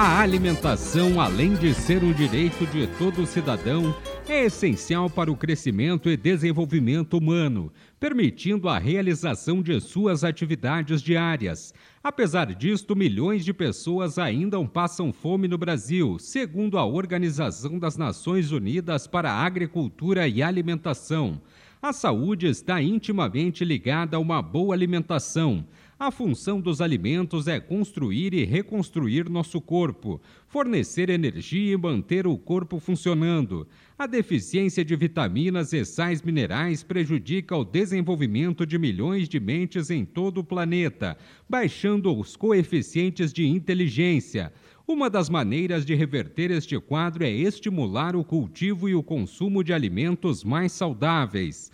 A alimentação, além de ser um direito de todo cidadão, é essencial para o crescimento e desenvolvimento humano, permitindo a realização de suas atividades diárias. Apesar disto, milhões de pessoas ainda passam fome no Brasil, segundo a Organização das Nações Unidas para a Agricultura e Alimentação. A saúde está intimamente ligada a uma boa alimentação. A função dos alimentos é construir e reconstruir nosso corpo, fornecer energia e manter o corpo funcionando. A deficiência de vitaminas e sais minerais prejudica o desenvolvimento de milhões de mentes em todo o planeta, baixando os coeficientes de inteligência. Uma das maneiras de reverter este quadro é estimular o cultivo e o consumo de alimentos mais saudáveis.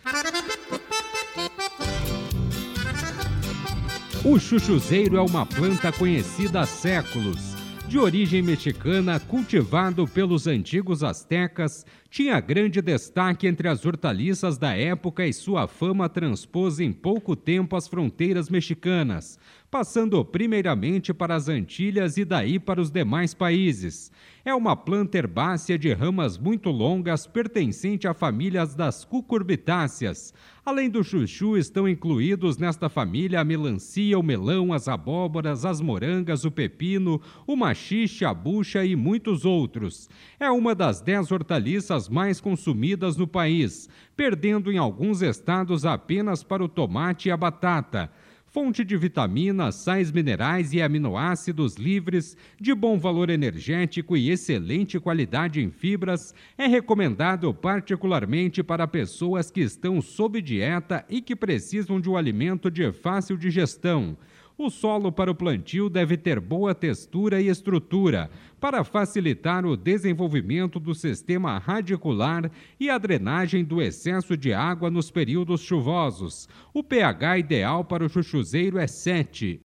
O chuchuzeiro é uma planta conhecida há séculos. De origem mexicana, cultivado pelos antigos astecas, tinha grande destaque entre as hortaliças da época e sua fama transpôs em pouco tempo as fronteiras mexicanas, passando primeiramente para as Antilhas e daí para os demais países. É uma planta herbácea de ramas muito longas, pertencente à família das cucurbitáceas. Além do chuchu, estão incluídos nesta família a melancia, o melão, as abóboras, as morangas, o pepino, o machixe, a bucha e muitos outros. É uma das dez hortaliças das mais consumidas no país, perdendo em alguns estados apenas para o tomate e a batata. Fonte de vitaminas, sais minerais e aminoácidos livres, de bom valor energético e excelente qualidade em fibras, é recomendado particularmente para pessoas que estão sob dieta e que precisam de um alimento de fácil digestão. O solo para o plantio deve ter boa textura e estrutura, para facilitar o desenvolvimento do sistema radicular e a drenagem do excesso de água nos períodos chuvosos. O pH ideal para o chuchuzeiro é 7.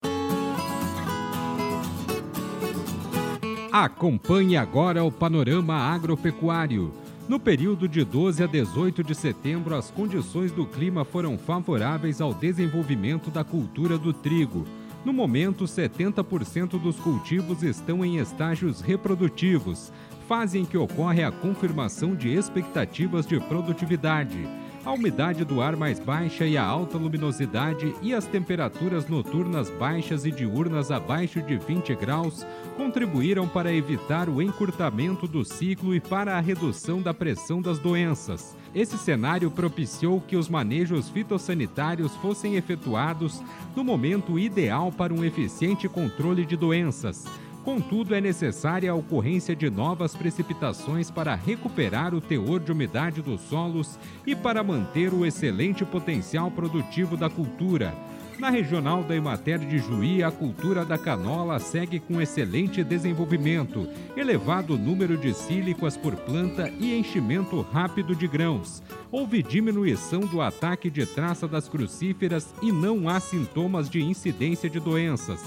Acompanhe agora o panorama agropecuário. No período de 12 a 18 de setembro, as condições do clima foram favoráveis ao desenvolvimento da cultura do trigo. No momento, 70% dos cultivos estão em estágios reprodutivos, fase em que ocorre a confirmação de expectativas de produtividade a umidade do ar mais baixa e a alta luminosidade e as temperaturas noturnas baixas e diurnas abaixo de 20 graus contribuíram para evitar o encurtamento do ciclo e para a redução da pressão das doenças. Esse cenário propiciou que os manejos fitossanitários fossem efetuados no momento ideal para um eficiente controle de doenças. Contudo, é necessária a ocorrência de novas precipitações para recuperar o teor de umidade dos solos e para manter o excelente potencial produtivo da cultura. Na regional da Emater de Juí, a cultura da canola segue com excelente desenvolvimento, elevado número de sílicas por planta e enchimento rápido de grãos. Houve diminuição do ataque de traça das crucíferas e não há sintomas de incidência de doenças.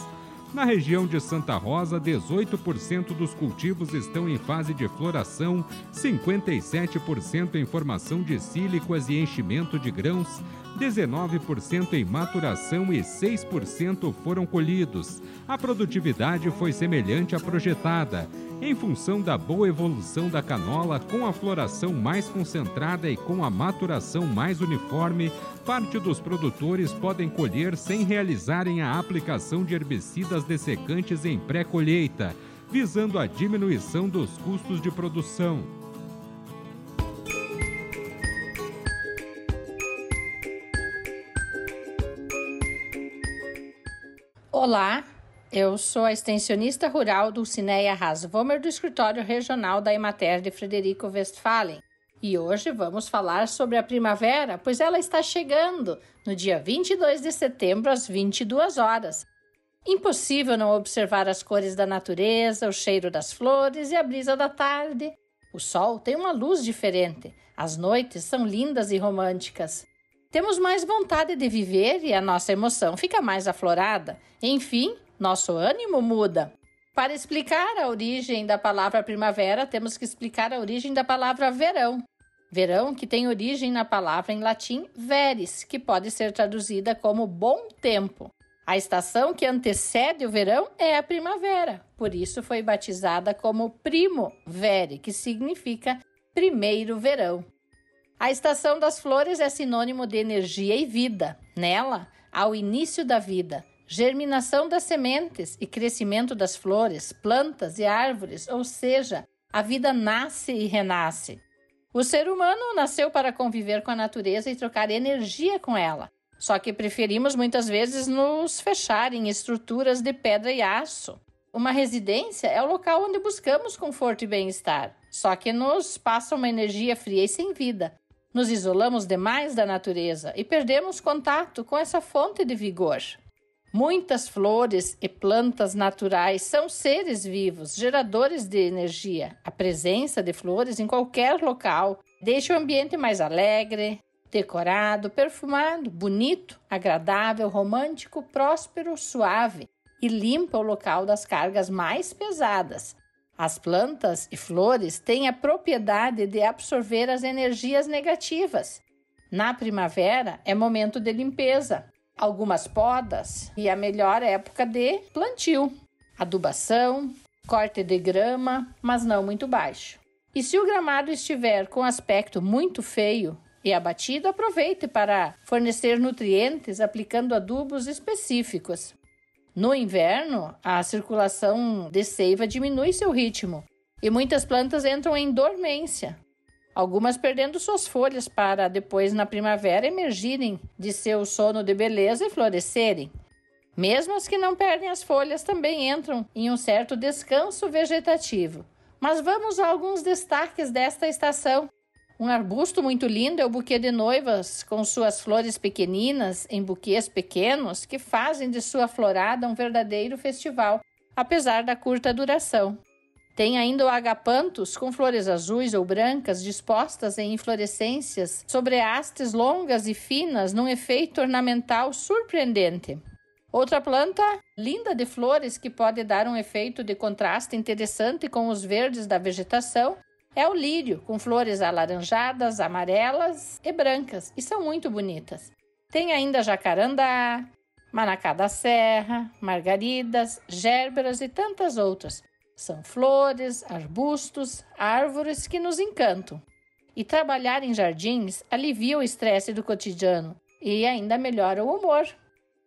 Na região de Santa Rosa, 18% dos cultivos estão em fase de floração, 57% em formação de sílicas e enchimento de grãos, 19% em maturação e 6% foram colhidos. A produtividade foi semelhante à projetada em função da boa evolução da canola, com a floração mais concentrada e com a maturação mais uniforme, parte dos produtores podem colher sem realizarem a aplicação de herbicidas dessecantes em pré-colheita, visando a diminuição dos custos de produção. Olá, eu sou a extensionista rural do Cineia Rasvomer do escritório regional da Emater de Frederico Westphalen. E hoje vamos falar sobre a primavera, pois ela está chegando no dia 22 de setembro às 22 horas. Impossível não observar as cores da natureza, o cheiro das flores e a brisa da tarde. O sol tem uma luz diferente. As noites são lindas e românticas. Temos mais vontade de viver e a nossa emoção fica mais aflorada. Enfim, nosso ânimo muda. Para explicar a origem da palavra primavera, temos que explicar a origem da palavra verão. Verão que tem origem na palavra em latim veris, que pode ser traduzida como bom tempo. A estação que antecede o verão é a primavera, por isso foi batizada como Primo Vere, que significa primeiro verão. A estação das flores é sinônimo de energia e vida. Nela, há o início da vida, germinação das sementes e crescimento das flores, plantas e árvores, ou seja, a vida nasce e renasce. O ser humano nasceu para conviver com a natureza e trocar energia com ela. Só que preferimos muitas vezes nos fechar em estruturas de pedra e aço. Uma residência é o local onde buscamos conforto e bem-estar, só que nos passa uma energia fria e sem vida. Nos isolamos demais da natureza e perdemos contato com essa fonte de vigor. Muitas flores e plantas naturais são seres vivos, geradores de energia. A presença de flores em qualquer local deixa o ambiente mais alegre, decorado, perfumado, bonito, agradável, romântico, próspero, suave e limpa o local das cargas mais pesadas. As plantas e flores têm a propriedade de absorver as energias negativas. Na primavera é momento de limpeza, algumas podas e a melhor época de plantio, adubação, corte de grama, mas não muito baixo. E se o gramado estiver com aspecto muito feio, e abatido, aproveite para fornecer nutrientes aplicando adubos específicos. No inverno, a circulação de seiva diminui seu ritmo e muitas plantas entram em dormência, algumas perdendo suas folhas para depois, na primavera, emergirem de seu sono de beleza e florescerem. Mesmo as que não perdem as folhas também entram em um certo descanso vegetativo. Mas vamos a alguns destaques desta estação. Um arbusto muito lindo é o buquê de noivas, com suas flores pequeninas em buquês pequenos que fazem de sua florada um verdadeiro festival, apesar da curta duração. Tem ainda o agapanthus com flores azuis ou brancas dispostas em inflorescências sobre hastes longas e finas num efeito ornamental surpreendente. Outra planta linda de flores que pode dar um efeito de contraste interessante com os verdes da vegetação é o lírio, com flores alaranjadas, amarelas e brancas, e são muito bonitas. Tem ainda jacarandá, manacá da serra, margaridas, gérberas e tantas outras. São flores, arbustos, árvores que nos encantam. E trabalhar em jardins alivia o estresse do cotidiano e ainda melhora o humor.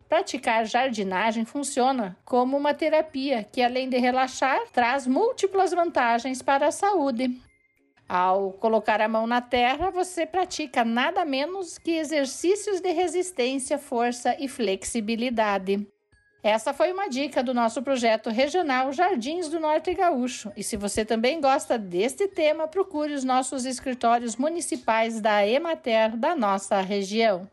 Praticar jardinagem funciona como uma terapia que, além de relaxar, traz múltiplas vantagens para a saúde. Ao colocar a mão na terra, você pratica nada menos que exercícios de resistência, força e flexibilidade. Essa foi uma dica do nosso projeto regional Jardins do Norte Gaúcho. E se você também gosta deste tema, procure os nossos escritórios municipais da Emater da nossa região.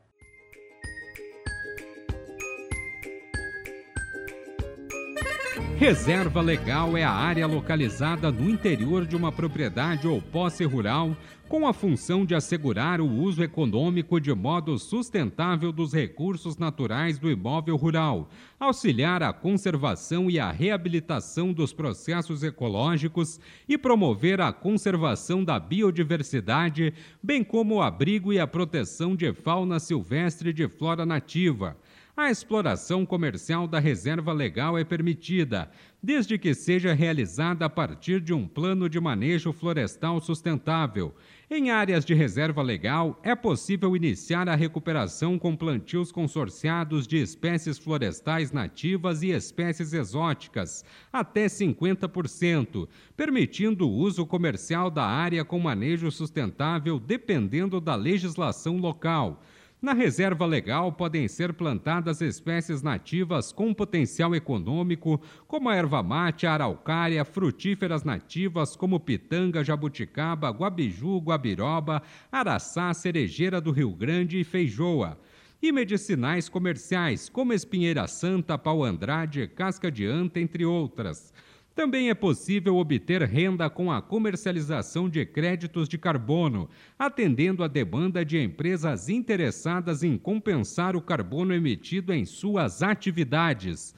Reserva legal é a área localizada no interior de uma propriedade ou posse rural com a função de assegurar o uso econômico de modo sustentável dos recursos naturais do imóvel rural, auxiliar a conservação e a reabilitação dos processos ecológicos e promover a conservação da biodiversidade, bem como o abrigo e a proteção de fauna silvestre e de flora nativa a exploração comercial da reserva legal é permitida, desde que seja realizada a partir de um plano de manejo florestal sustentável. Em áreas de reserva legal, é possível iniciar a recuperação com plantios consorciados de espécies florestais nativas e espécies exóticas, até 50%, permitindo o uso comercial da área com manejo sustentável dependendo da legislação local. Na reserva legal podem ser plantadas espécies nativas com potencial econômico, como a erva mate, a araucária, frutíferas nativas como pitanga, jabuticaba, guabiju, guabiroba, araçá, cerejeira do Rio Grande e feijoa. e medicinais comerciais, como espinheira santa, pau andrade, casca de anta, entre outras. Também é possível obter renda com a comercialização de créditos de carbono, atendendo a demanda de empresas interessadas em compensar o carbono emitido em suas atividades.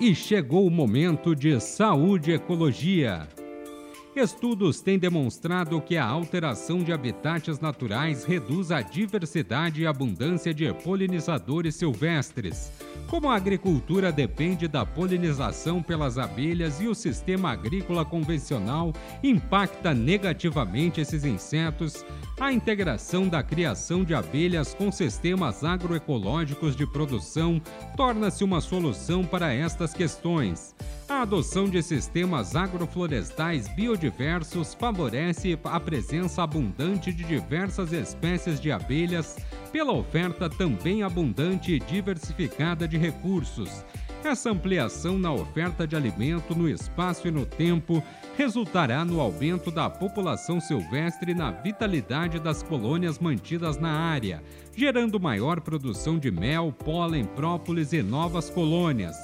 E chegou o momento de saúde e ecologia. Estudos têm demonstrado que a alteração de habitats naturais reduz a diversidade e abundância de polinizadores silvestres. Como a agricultura depende da polinização pelas abelhas e o sistema agrícola convencional impacta negativamente esses insetos, a integração da criação de abelhas com sistemas agroecológicos de produção torna-se uma solução para estas questões. A adoção de sistemas agroflorestais biodiversos favorece a presença abundante de diversas espécies de abelhas pela oferta também abundante e diversificada de recursos. Essa ampliação na oferta de alimento no espaço e no tempo resultará no aumento da população silvestre na vitalidade das colônias mantidas na área, gerando maior produção de mel, pólen, própolis e novas colônias.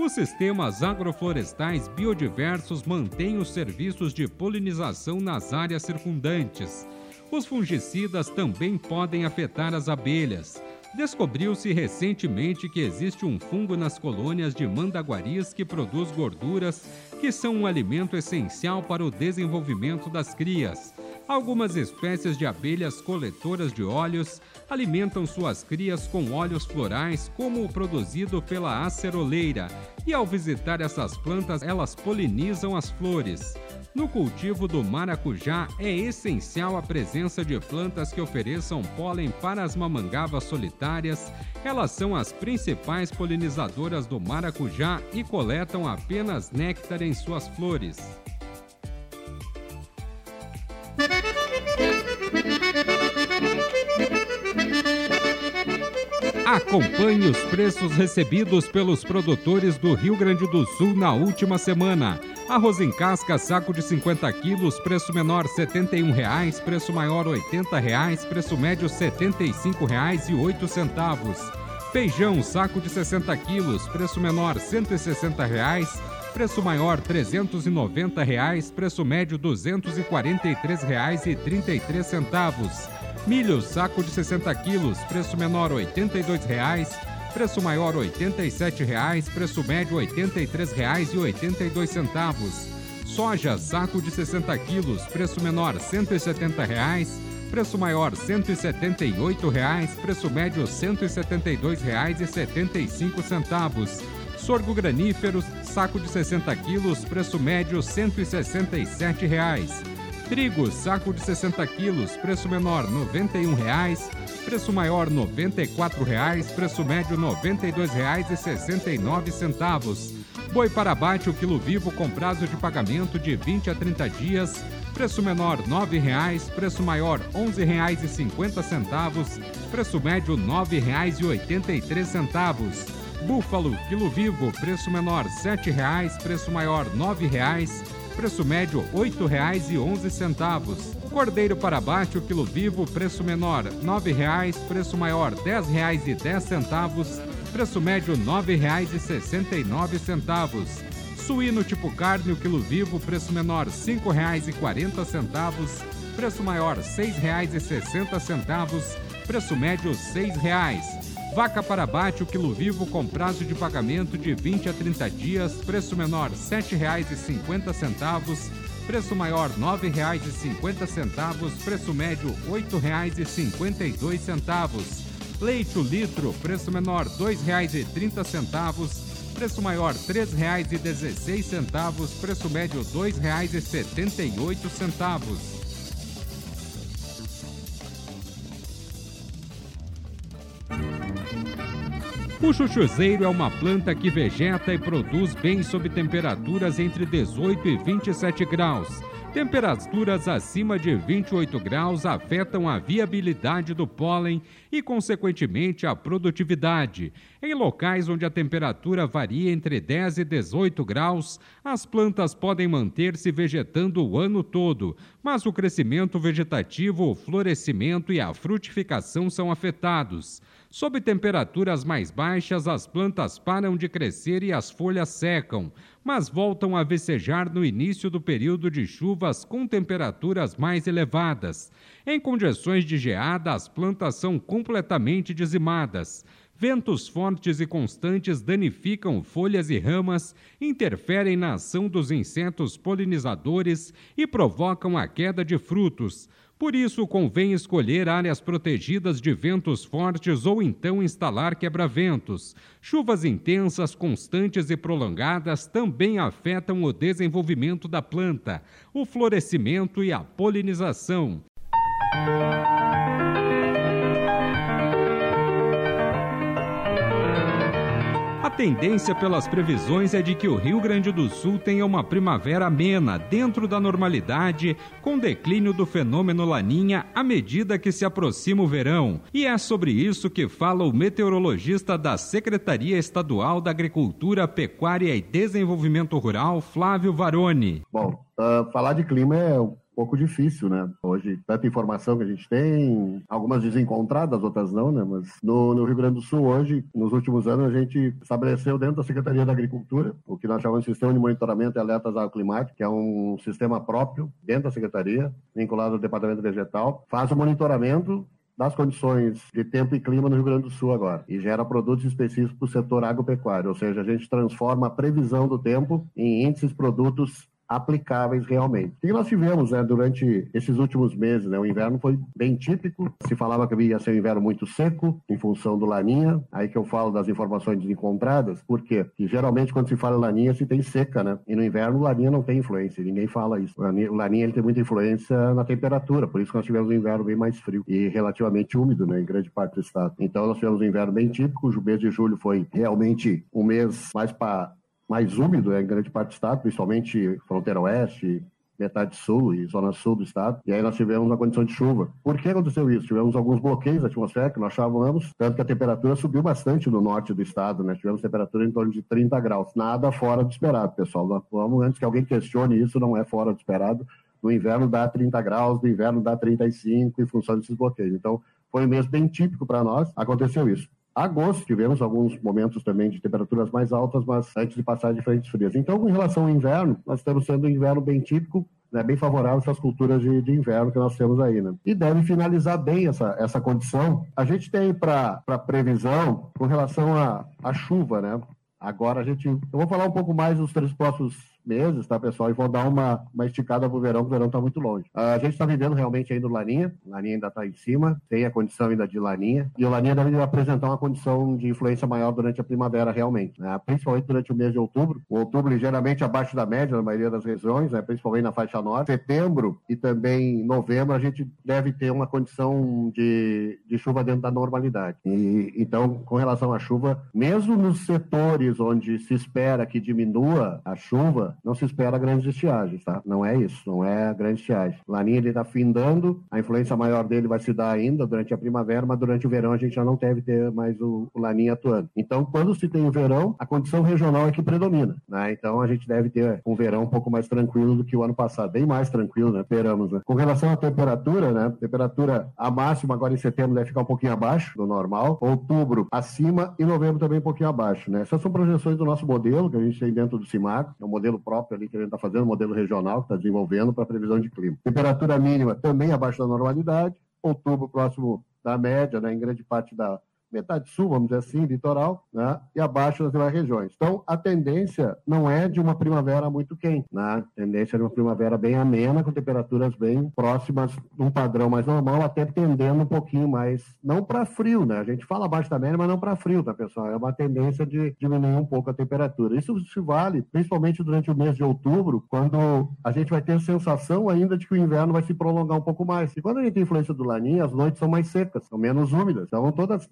Os sistemas agroflorestais biodiversos mantêm os serviços de polinização nas áreas circundantes. Os fungicidas também podem afetar as abelhas. Descobriu-se recentemente que existe um fungo nas colônias de mandaguaris que produz gorduras, que são um alimento essencial para o desenvolvimento das crias. Algumas espécies de abelhas coletoras de óleos alimentam suas crias com óleos florais, como o produzido pela aceroleira, e ao visitar essas plantas, elas polinizam as flores. No cultivo do maracujá, é essencial a presença de plantas que ofereçam pólen para as mamangavas solitárias. Elas são as principais polinizadoras do maracujá e coletam apenas néctar em suas flores. Acompanhe os preços recebidos pelos produtores do Rio Grande do Sul na última semana. Arroz em casca, saco de 50 quilos, preço menor R$ 71,00, preço maior R$ 80,00, preço médio R$ 75,08. Feijão, saco de 60 quilos, preço menor R$ 160,00, preço maior R$ 390,00, preço médio R$ 243,33. Milho, saco de 60 quilos, preço menor R$ 82,00, preço maior R$ 87,00, preço médio R$ 83,82. Soja, saco de 60 quilos, preço menor R$ 170,00, preço maior R$ 178,00, preço médio R$ 172,75. Sorgo granífero, saco de 60 quilos, preço médio R$ 167,00. Trigo, saco de 60 quilos, preço menor R$ 91,00, preço maior R$ 94,00, preço médio R$ 92,69. Boi para abate o quilo vivo com prazo de pagamento de 20 a 30 dias, preço menor R$ 9,00, preço maior R$ 11,50, preço médio R$ 9,83. Búfalo, quilo vivo, preço menor R$ 7,00, preço maior R$ 9,00 preço médio R$ 8,11. Cordeiro para abate, o quilo vivo, preço menor R$ 9,00, preço maior R$ 10,10, preço médio R$ 9,69. Suíno tipo carne, o quilo vivo, preço menor R$ 5,40, preço maior R$ 6,60, preço médio R$ 6,00. Vaca para abate, o quilo vivo com prazo de pagamento de 20 a 30 dias, preço menor R$ 7,50, preço maior R$ 9,50, preço médio R$ 8,52. Leite o litro, preço menor R$ 2,30, preço maior R$ 3,16, preço médio R$ 2,78. O chuchuzeiro é uma planta que vegeta e produz bem sob temperaturas entre 18 e 27 graus. Temperaturas acima de 28 graus afetam a viabilidade do pólen e, consequentemente, a produtividade. Em locais onde a temperatura varia entre 10 e 18 graus, as plantas podem manter-se vegetando o ano todo, mas o crescimento vegetativo, o florescimento e a frutificação são afetados. Sob temperaturas mais baixas, as plantas param de crescer e as folhas secam, mas voltam a vecejar no início do período de chuvas com temperaturas mais elevadas. Em condições de geada, as plantas são completamente dizimadas. Ventos fortes e constantes danificam folhas e ramas, interferem na ação dos insetos polinizadores e provocam a queda de frutos. Por isso, convém escolher áreas protegidas de ventos fortes ou então instalar quebra-ventos. Chuvas intensas, constantes e prolongadas também afetam o desenvolvimento da planta, o florescimento e a polinização. Tendência pelas previsões é de que o Rio Grande do Sul tenha uma primavera amena, dentro da normalidade, com declínio do fenômeno Laninha à medida que se aproxima o verão. E é sobre isso que fala o meteorologista da Secretaria Estadual da Agricultura, Pecuária e Desenvolvimento Rural, Flávio Varoni. Bom, uh, falar de clima é pouco difícil, né? Hoje, tanta informação que a gente tem, algumas desencontradas, outras não, né? Mas no, no, Rio Grande do Sul, hoje, nos últimos anos, a gente estabeleceu dentro da Secretaria da Agricultura o que nós chamamos de Sistema de Monitoramento e Alertas ao Climático, que é um sistema próprio dentro da Secretaria, vinculado ao Departamento Vegetal, faz o monitoramento das condições de tempo e clima no Rio Grande do Sul agora e gera produtos específicos para o setor agropecuário, ou seja, a gente transforma a previsão do tempo em índices produtos aplicáveis realmente. O que nós tivemos né, durante esses últimos meses? Né? O inverno foi bem típico, se falava que ia ser um inverno muito seco, em função do Laninha, aí que eu falo das informações desencontradas, por quê? Porque geralmente quando se fala Laninha se tem seca, né? E no inverno o Laninha não tem influência, ninguém fala isso. O Laninha ele tem muita influência na temperatura, por isso que nós tivemos um inverno bem mais frio e relativamente úmido, né, em grande parte do estado. Então nós tivemos um inverno bem típico, o mês de julho foi realmente um mês mais para mais úmido é, em grande parte do estado, principalmente fronteira oeste, metade sul e zona sul do estado. E aí nós tivemos uma condição de chuva. Por que aconteceu isso? Tivemos alguns bloqueios atmosféricos, nós achávamos, tanto que a temperatura subiu bastante no norte do estado, né? Tivemos temperatura em torno de 30 graus. Nada fora do esperado, pessoal. Vamos, antes que alguém questione isso, não é fora do esperado. No inverno dá 30 graus, no inverno dá 35 em função desses bloqueios. Então, foi um mês bem típico para nós. Aconteceu isso. Agosto, tivemos alguns momentos também de temperaturas mais altas, mas antes de passar de frentes frias. Então, em relação ao inverno, nós estamos sendo um inverno bem típico, né, bem favorável às culturas de, de, inverno que nós temos aí. Né? E deve finalizar bem essa, essa condição. A gente tem para previsão com relação à chuva, né? Agora a gente. Eu vou falar um pouco mais dos três próximos meses, tá, pessoal? E vou dar uma, uma esticada pro verão, porque o verão está muito longe. A gente está vivendo realmente ainda o Laninha, o Laninha ainda está em cima, tem a condição ainda de Laninha, e o Laninha deve apresentar uma condição de influência maior durante a primavera, realmente, né? principalmente durante o mês de outubro. O outubro ligeiramente abaixo da média na maioria das regiões, né? principalmente na faixa norte. Setembro e também novembro, a gente deve ter uma condição de, de chuva dentro da normalidade. E, então, com relação à chuva, mesmo nos setores onde se espera que diminua a chuva, não se espera grandes estiagens, tá? Não é isso, não é grande estiagem. Laninha ele está findando, a influência maior dele vai se dar ainda durante a primavera, mas durante o verão a gente já não deve ter mais o, o Laninha atuando. Então, quando se tem o verão, a condição regional é que predomina, né? Então a gente deve ter um verão um pouco mais tranquilo do que o ano passado, bem mais tranquilo, né? Esperamos, né? Com relação à temperatura, né? Temperatura a máxima agora em setembro deve ficar um pouquinho abaixo do normal, outubro acima e novembro também um pouquinho abaixo, né? Essas são projeções do nosso modelo que a gente tem dentro do CIMAC, é um modelo próprio ali que a gente está fazendo, modelo regional que está desenvolvendo para previsão de clima. Temperatura mínima também abaixo da normalidade, outubro próximo da média, né, em grande parte da, metade sul, vamos dizer assim, litoral, né? e abaixo das demais regiões. Então, a tendência não é de uma primavera muito quente, né? a tendência é de uma primavera bem amena, com temperaturas bem próximas de um padrão mais normal, até tendendo um pouquinho mais, não para frio, né? A gente fala abaixo da média, mas não para frio, tá, pessoal? É uma tendência de diminuir um pouco a temperatura. Isso se vale principalmente durante o mês de outubro, quando a gente vai ter a sensação ainda de que o inverno vai se prolongar um pouco mais. E quando a gente tem influência do laninha, as noites são mais secas, são menos úmidas. Então, todas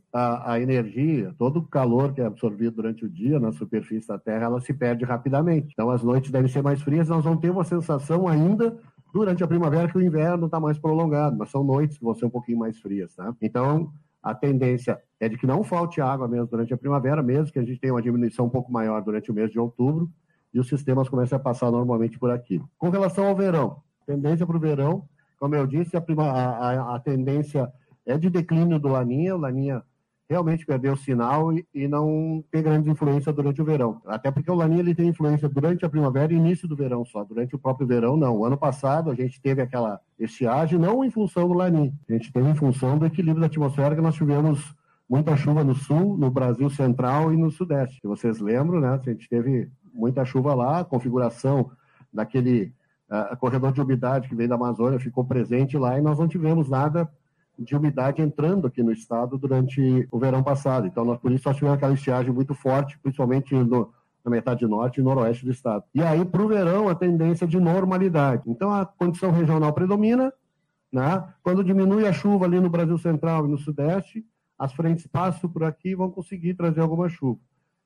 a, energia, todo o calor que é absorvido durante o dia na superfície da Terra, ela se perde rapidamente. Então as noites devem ser mais frias, nós vamos ter uma sensação ainda durante a primavera que o inverno está mais prolongado, mas são noites que vão ser um pouquinho mais frias, tá? Então a tendência é de que não falte água mesmo durante a primavera, mesmo que a gente tenha uma diminuição um pouco maior durante o mês de outubro, e os sistemas comecem a passar normalmente por aqui. Com relação ao verão, tendência para o verão, como eu disse, a, prima, a, a, a, tendência é de declínio do Laninha, o Laninha realmente perdeu o sinal e, e, não tem grande influência durante o verão. Até porque o Laninha ele tem influência durante a primavera e início do verão só, durante o próprio verão não. O ano passado a gente teve aquela estiagem não em função do Laninha, a gente teve em função do equilíbrio da atmosfera que nós tivemos muita chuva no sul, no Brasil central e no sudeste. Vocês lembram, né? A gente teve muita chuva lá, a configuração daquele uh, corredor de umidade que vem da Amazônia ficou presente lá e nós não tivemos nada de umidade entrando aqui no estado durante o verão passado. Então, nós, por isso, nós tivemos aquela estiagem muito forte, principalmente no, na metade norte e noroeste do estado. E aí, para o verão, a tendência de normalidade. Então, a condição regional predomina, né? quando diminui a chuva ali no Brasil Central e no Sudeste, as frentes passam por aqui e vão conseguir trazer alguma chuva.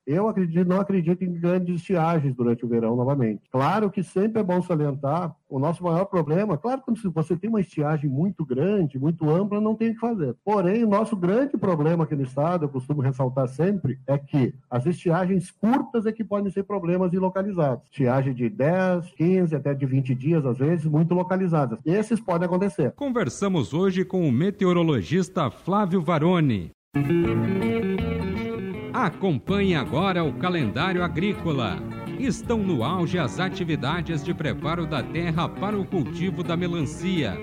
Eu acredito, não acredito em grandes estiagens durante o verão novamente. Claro que sempre é bom salientar o nosso maior problema. Claro que se você tem uma estiagem muito grande, muito ampla, não tem o que fazer. Porém, o nosso grande problema aqui no estado, eu costumo ressaltar sempre, é que as estiagens curtas é que podem ser problemas localizados. Estiagem de 10, 15, até de 20 dias, às vezes, muito localizadas. Esses podem acontecer. Conversamos hoje com o meteorologista Flávio Varone. Acompanhe agora o calendário agrícola. Estão no auge as atividades de preparo da terra para o cultivo da melancia.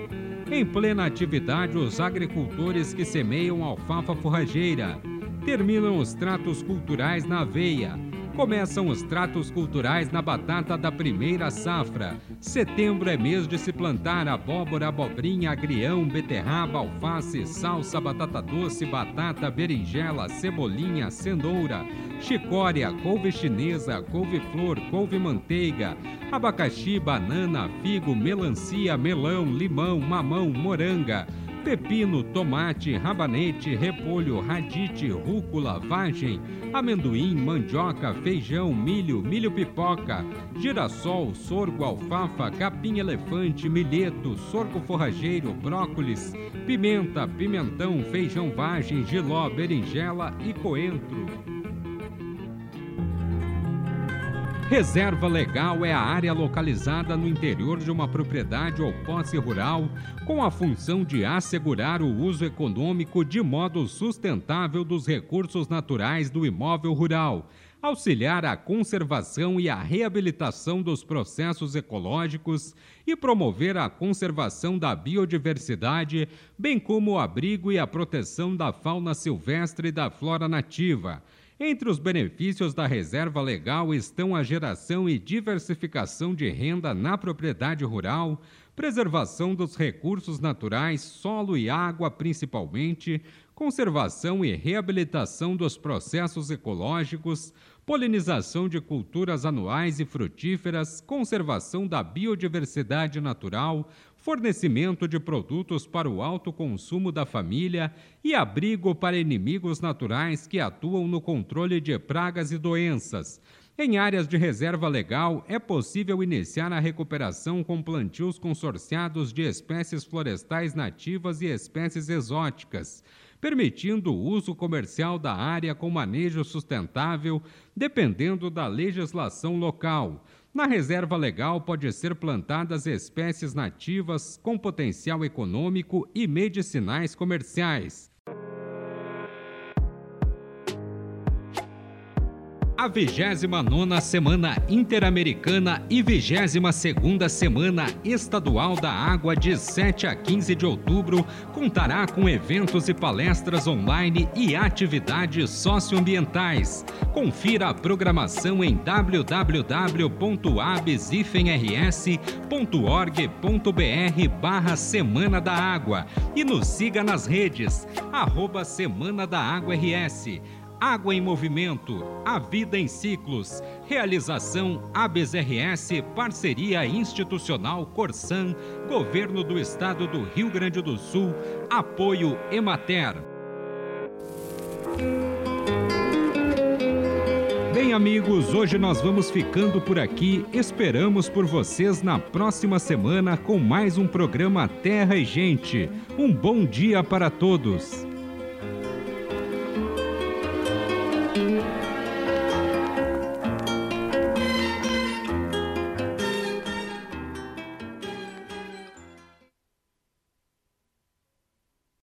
Em plena atividade, os agricultores que semeiam alfafa forrageira. Terminam os tratos culturais na aveia Começam os tratos culturais na batata da primeira safra. Setembro é mês de se plantar abóbora, abobrinha, agrião, beterraba, alface, salsa, batata doce, batata, berinjela, cebolinha, cenoura, chicória, couve chinesa, couve-flor, couve-manteiga, abacaxi, banana, figo, melancia, melão, limão, mamão, moranga pepino, tomate, rabanete, repolho, radite, rúcula, vagem, amendoim, mandioca, feijão, milho, milho pipoca, girassol, sorgo, alfafa, capim elefante, milheto, sorgo forrageiro, brócolis, pimenta, pimentão, feijão vagem, giló, berinjela e coentro. Reserva legal é a área localizada no interior de uma propriedade ou posse rural com a função de assegurar o uso econômico de modo sustentável dos recursos naturais do imóvel rural, auxiliar a conservação e a reabilitação dos processos ecológicos e promover a conservação da biodiversidade, bem como o abrigo e a proteção da fauna silvestre e da flora nativa entre os benefícios da reserva legal estão a geração e diversificação de renda na propriedade rural, preservação dos recursos naturais, solo e água principalmente, conservação e reabilitação dos processos ecológicos, polinização de culturas anuais e frutíferas, conservação da biodiversidade natural, fornecimento de produtos para o alto consumo da família e abrigo para inimigos naturais que atuam no controle de pragas e doenças. Em áreas de reserva legal, é possível iniciar a recuperação com plantios consorciados de espécies florestais nativas e espécies exóticas, permitindo o uso comercial da área com manejo sustentável, dependendo da legislação local. Na reserva legal pode ser plantadas espécies nativas com potencial econômico e medicinais comerciais. A 29 Semana Interamericana e 22 Semana Estadual da Água, de 7 a 15 de outubro, contará com eventos e palestras online e atividades socioambientais. Confira a programação em www.absifenrs.org.br barra Semana da Água e nos siga nas redes, arroba Semana da Água RS. Água em Movimento, a vida em ciclos. Realização ABSRS, Parceria Institucional Corsan, Governo do Estado do Rio Grande do Sul, Apoio Emater. Bem, amigos, hoje nós vamos ficando por aqui. Esperamos por vocês na próxima semana com mais um programa Terra e Gente. Um bom dia para todos.